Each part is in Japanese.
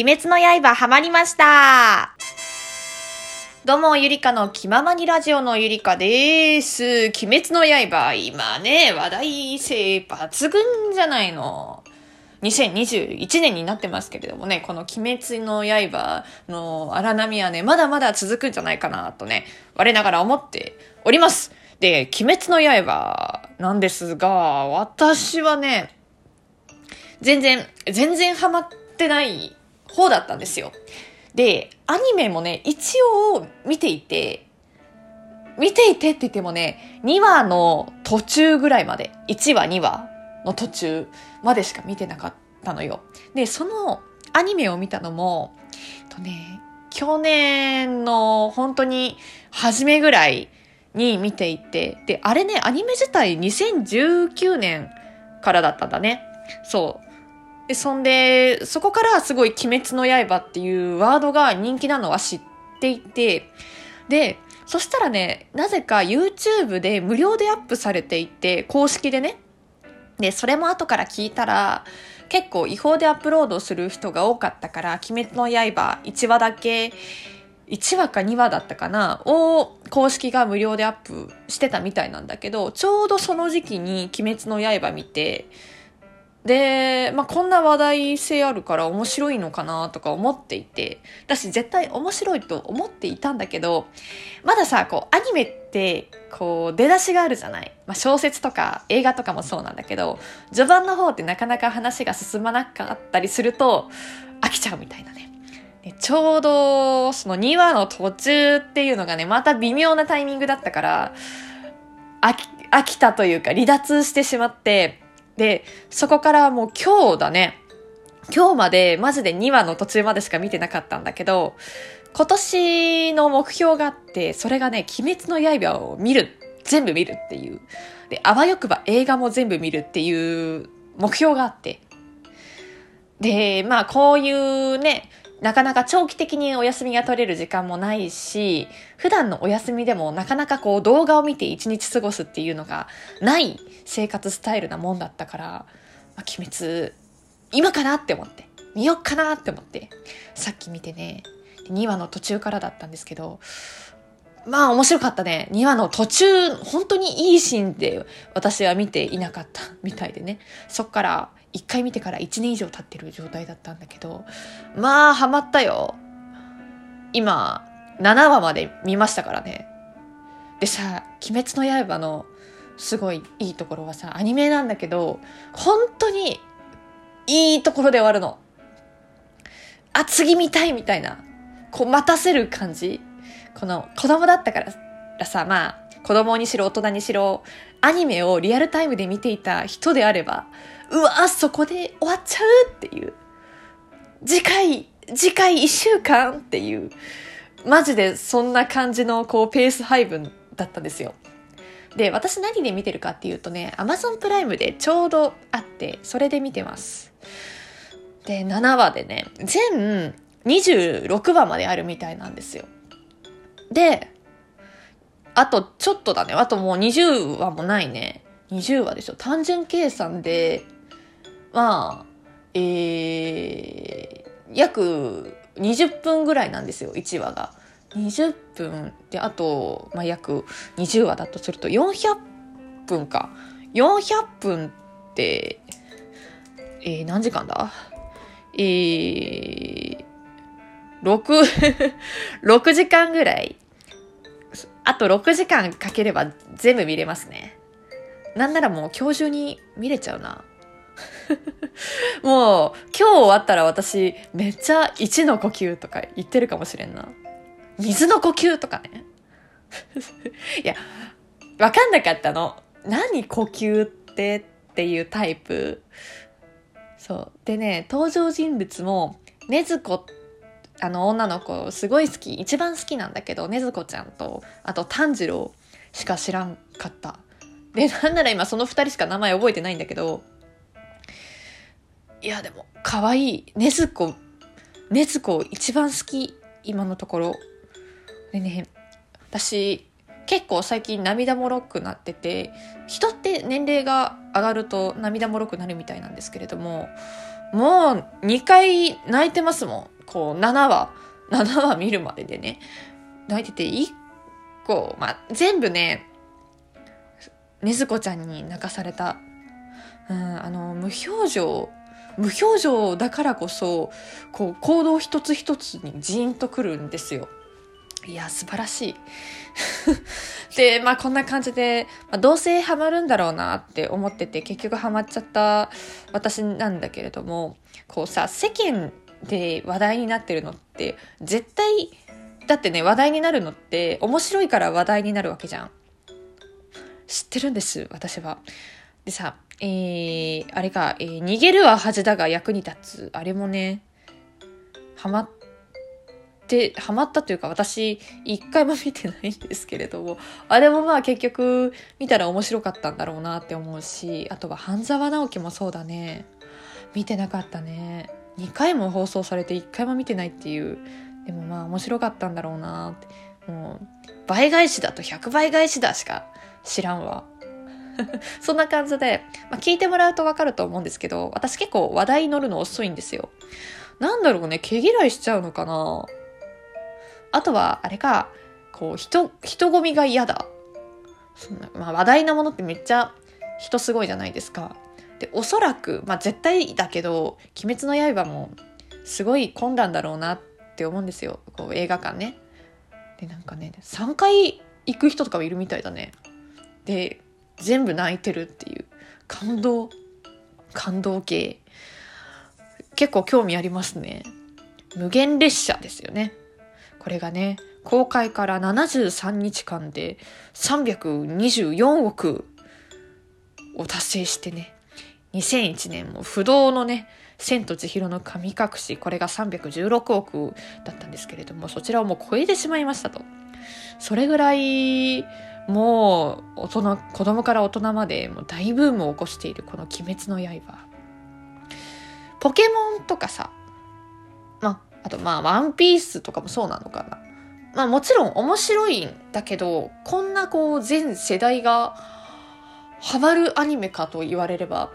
鬼滅の刃ハマりましたどうも、ゆりかの気ままにラジオのゆりかです。鬼滅の刃、今ね、話題性抜群じゃないの。2021年になってますけれどもね、この鬼滅の刃の荒波はね、まだまだ続くんじゃないかなとね、我ながら思っております。で、鬼滅の刃なんですが、私はね、全然、全然ハマってない方だったんですよ。で、アニメもね、一応見ていて、見ていてって言ってもね、2話の途中ぐらいまで、1話、2話の途中までしか見てなかったのよ。で、そのアニメを見たのも、とね、去年の本当に初めぐらいに見ていて、で、あれね、アニメ自体2019年からだったんだね。そう。で、そんで、そこからすごい鬼滅の刃っていうワードが人気なのは知っていて、で、そしたらね、なぜか YouTube で無料でアップされていて、公式でね。で、それも後から聞いたら、結構違法でアップロードする人が多かったから、鬼滅の刃1話だけ、1話か2話だったかなを公式が無料でアップしてたみたいなんだけど、ちょうどその時期に鬼滅の刃見て、で、まあ、こんな話題性あるから面白いのかなとか思っていて、私絶対面白いと思っていたんだけど、まださ、こう、アニメって、こう、出だしがあるじゃない。まあ、小説とか映画とかもそうなんだけど、序盤の方ってなかなか話が進まなかったりすると、飽きちゃうみたいなね。でちょうど、その2話の途中っていうのがね、また微妙なタイミングだったから、飽き、飽きたというか離脱してしまって、で、そこからもう今日だね。今日までマジで2話の途中までしか見てなかったんだけど、今年の目標があって、それがね、鬼滅の刃を見る。全部見るっていう。で、あわよくば映画も全部見るっていう目標があって。で、まあこういうね、なかなか長期的にお休みが取れる時間もないし、普段のお休みでもなかなかこう動画を見て一日過ごすっていうのがない生活スタイルなもんだったから、まあ、鬼滅、今かなって思って、見よっかなって思って、さっき見てね、2話の途中からだったんですけど、まあ面白かったね。2話の途中、本当にいいシーンで私は見ていなかったみたいでね。そっから1回見てから1年以上経ってる状態だったんだけど、まあハマったよ。今、7話まで見ましたからね。でさ、鬼滅の刃のすごいいいところはさ、アニメなんだけど、本当にいいところで終わるの。あ、次見たいみたいな。こう待たせる感じ。この子供だったからさ、まあ、子供にしろ大人にしろ、アニメをリアルタイムで見ていた人であれば、うわ、そこで終わっちゃうっていう。次回、次回1週間っていう。マジでそんな感じのこうペース配分だったんですよ。で、私何で見てるかっていうとね、Amazon プライムでちょうどあって、それで見てます。で、7話でね、全26話まであるみたいなんですよ。で、あとちょっとだね。あともう20話もないね。20話でしょ。単純計算で、まあ、えー、約20分ぐらいなんですよ、1話が。20分で、あと、まあ、約20話だとすると400分か。400分って、えー、何時間だ？えー、6、6時間ぐらい。あと6時間かければ全部見れますね。なんならもう今日中に見れちゃうな。もう今日終わったら私めっちゃ1の呼吸とか言ってるかもしれんな。水の呼吸とかね。いや、わかんなかったの。何呼吸ってっていうタイプ。そう。でね、登場人物も、ねずこ、あの女の子すごい好き。一番好きなんだけど、ねずこちゃんと、あと炭治郎しか知らんかった。で、なんなら今その二人しか名前覚えてないんだけど、いやでも、可愛いねずこ、ねずこ一番好き、今のところ。でね、私、結構最近涙もろくなってて、人って年齢が上がると涙もろくなるみたいなんですけれども、もう2回泣いてますもん。こう、7話、7話見るまででね。泣いてて、1個、まあ、全部ね、ねずこちゃんに泣かされた。うん、あの、無表情、無表情だからこそ、こう、行動一つ一つにジーンとくるんですよ。いや、素晴らしい。で、まあこんな感じで、まあ、どうせハマるんだろうなって思ってて、結局ハマっちゃった私なんだけれども、こうさ、世間で話題になってるのって、絶対、だってね、話題になるのって面白いから話題になるわけじゃん。知ってるんです、私は。でさ、えー、あれか、えー、逃げるは恥だが役に立つ。あれもね、ハマっで、ハマったというか私一回も見てないんですけれども、あれもまあ結局見たら面白かったんだろうなって思うし、あとは半沢直樹もそうだね。見てなかったね。2回も放送されて1回も見てないっていう。でもまあ面白かったんだろうなって。もう、倍返しだと100倍返しだしか知らんわ。そんな感じで、まあ、聞いてもらうとわかると思うんですけど、私結構話題に乗るの遅いんですよ。なんだろうね、毛嫌いしちゃうのかなあとは、あれか、こう、人、人混みが嫌だ。そんな、まあ話題なものってめっちゃ人すごいじゃないですか。で、おそらく、まあ絶対だけど、鬼滅の刃もすごい混んだんだろうなって思うんですよ。こう映画館ね。で、なんかね、3回行く人とかもいるみたいだね。で、全部泣いてるっていう。感動、感動系。結構興味ありますね。無限列車ですよね。これがね、公開から73日間で324億を達成してね、2001年も不動のね、千と千尋の神隠し、これが316億だったんですけれども、そちらをもう超えてしまいましたと。それぐらい、もう、大人、子供から大人まで、もう大ブームを起こしているこの鬼滅の刃。ポケモンとかさ、まあ、あとまあ、ワンピースとかもそうなのかな。まあもちろん面白いんだけど、こんなこう全世代がハマるアニメかと言われれば、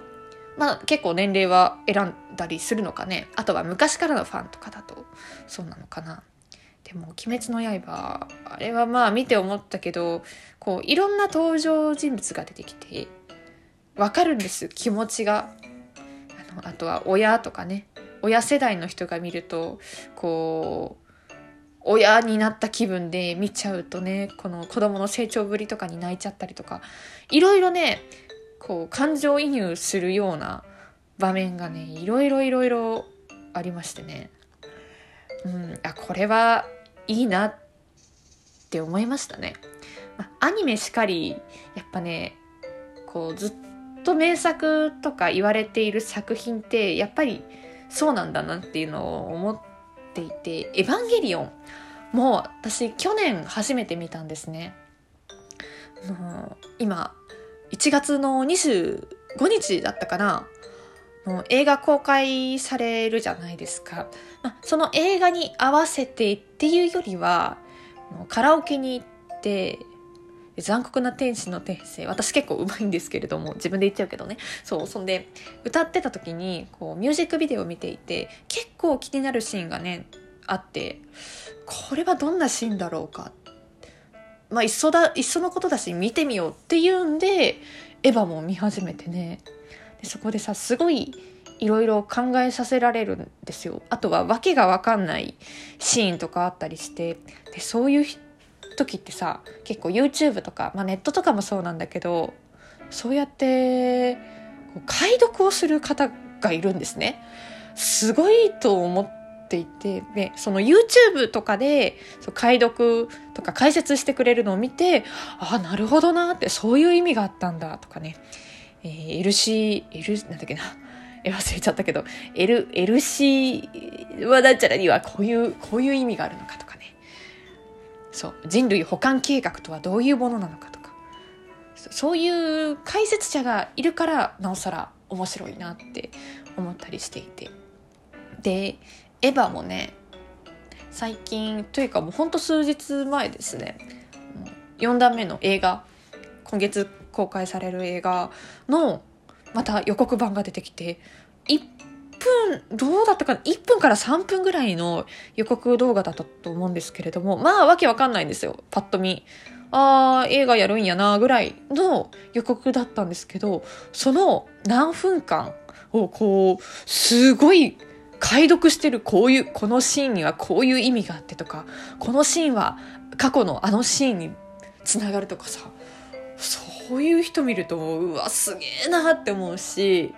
まあ結構年齢は選んだりするのかね。あとは昔からのファンとかだとそうなのかな。でも、鬼滅の刃、あれはまあ見て思ったけど、こういろんな登場人物が出てきて、わかるんです、気持ちが。あの、あとは親とかね。親世代の人が見るとこう親になった気分で見ちゃうとねこの子供の成長ぶりとかに泣いちゃったりとかいろいろねこう感情移入するような場面がねいろいろいろいろありましてねうんあこれはいいなって思いましたね。まアニメしかりやっぱねこうずっと名作とか言われている作品ってやっぱりそうなんだなっていうのを思っていて、エヴァンゲリオンもう私去年初めて見たんですね。今、1月の25日だったかな。もう映画公開されるじゃないですか。まあ、その映画に合わせてっていうよりは、カラオケに行って、残酷な天使の天性。私結構うまいんですけれども自分で言っちゃうけどね。そうそんで歌ってた時にこうミュージックビデオを見ていて結構気になるシーンがねあってこれはどんなシーンだろうかまあいっそだいっそのことだし見てみようっていうんでエヴァも見始めてね。でそこでさすごいいろいろ考えさせられるんですよ。あとは訳が分かんないシーンとかあったりして。でそういう時ってさ結構 YouTube とか、まあ、ネットとかもそうなんだけどそうやって解読をする方がいるんですね。すごいと思っていてでその YouTube とかでそ解読とか解説してくれるのを見てああなるほどなってそういう意味があったんだとかね、えー、LC、L、なんだっけな。え 忘れちゃったけど L、LC はなんちゃらにはこういうこういう意味があるのかとかね。そう人類保管計画とはどういうものなのかとか。そういう解説者がいるからなおさら面白いなって思ったりしていて。でエヴァもね最近というかもうほんと数日前ですね4段目の映画今月公開される映画のまた予告版が出てきて1分、どうだったかな ?1 分から3分ぐらいの予告動画だったと思うんですけれども、まあわけわかんないんですよ。パッと見。あー、映画やるんやな、ぐらいの予告だったんですけど、その何分間をこう、すごい解読してるこういう、このシーンにはこういう意味があってとか、このシーンは過去のあのシーンにつながるとかさ、そういう人見ると、うわ、すげえなって思うし、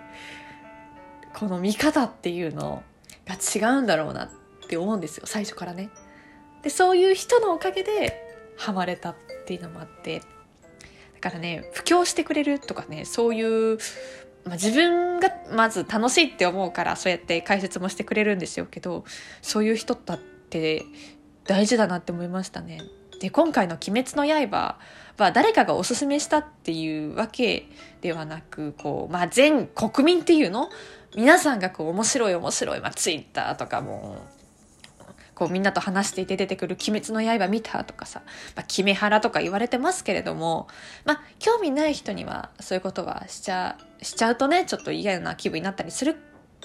この見方っていうのが違うんだろうなって思うんですよ、最初からね。で、そういう人のおかげでハマれたっていうのもあって、だからね、布教してくれるとかね、そういうまあ、自分がまず楽しいって思うからそうやって解説もしてくれるんですよけどそういう人だって大事だなって思いましたね。で今回の「鬼滅の刃」は誰かがおすすめしたっていうわけではなくこう、まあ、全国民っていうの？皆さんがこう面白い面白い、まあ、Twitter とかもこうみんなと話していて出てくる鬼滅の刃見たとかさ、まあ、キメハラとか言われてますけれども、まあ、興味ない人にはそういうことはしちゃ、しちゃうとね、ちょっと嫌な気分になったりする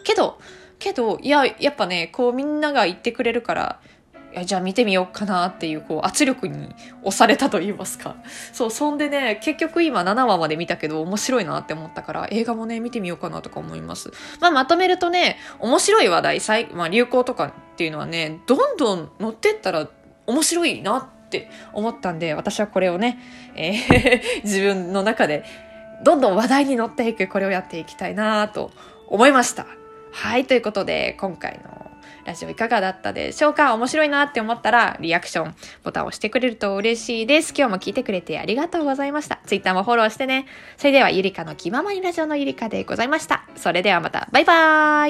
けど、けど、いや、やっぱね、こうみんなが言ってくれるから、じゃあ見てみようかなっていうこう圧力に押されたと言いますか。そうそんでね結局今7話まで見たけど面白いなって思ったから映画もね見てみようかなとか思います。まあまとめるとね面白い話題最、まあ、流行とかっていうのはねどんどん乗ってったら面白いなって思ったんで私はこれをね、えー 自分の中でどんどん話題に乗っていくこれをやっていきたいなと思いました。はいということで今回のラジオいかがだったでしょうか？面白いなって思ったら、リアクションボタンを押してくれると嬉しいです。今日も聞いてくれてありがとうございました。Twitter もフォローしてね。それでは、ゆりかの気ままにラジオのゆりかでございました。それではまた、バイバーイ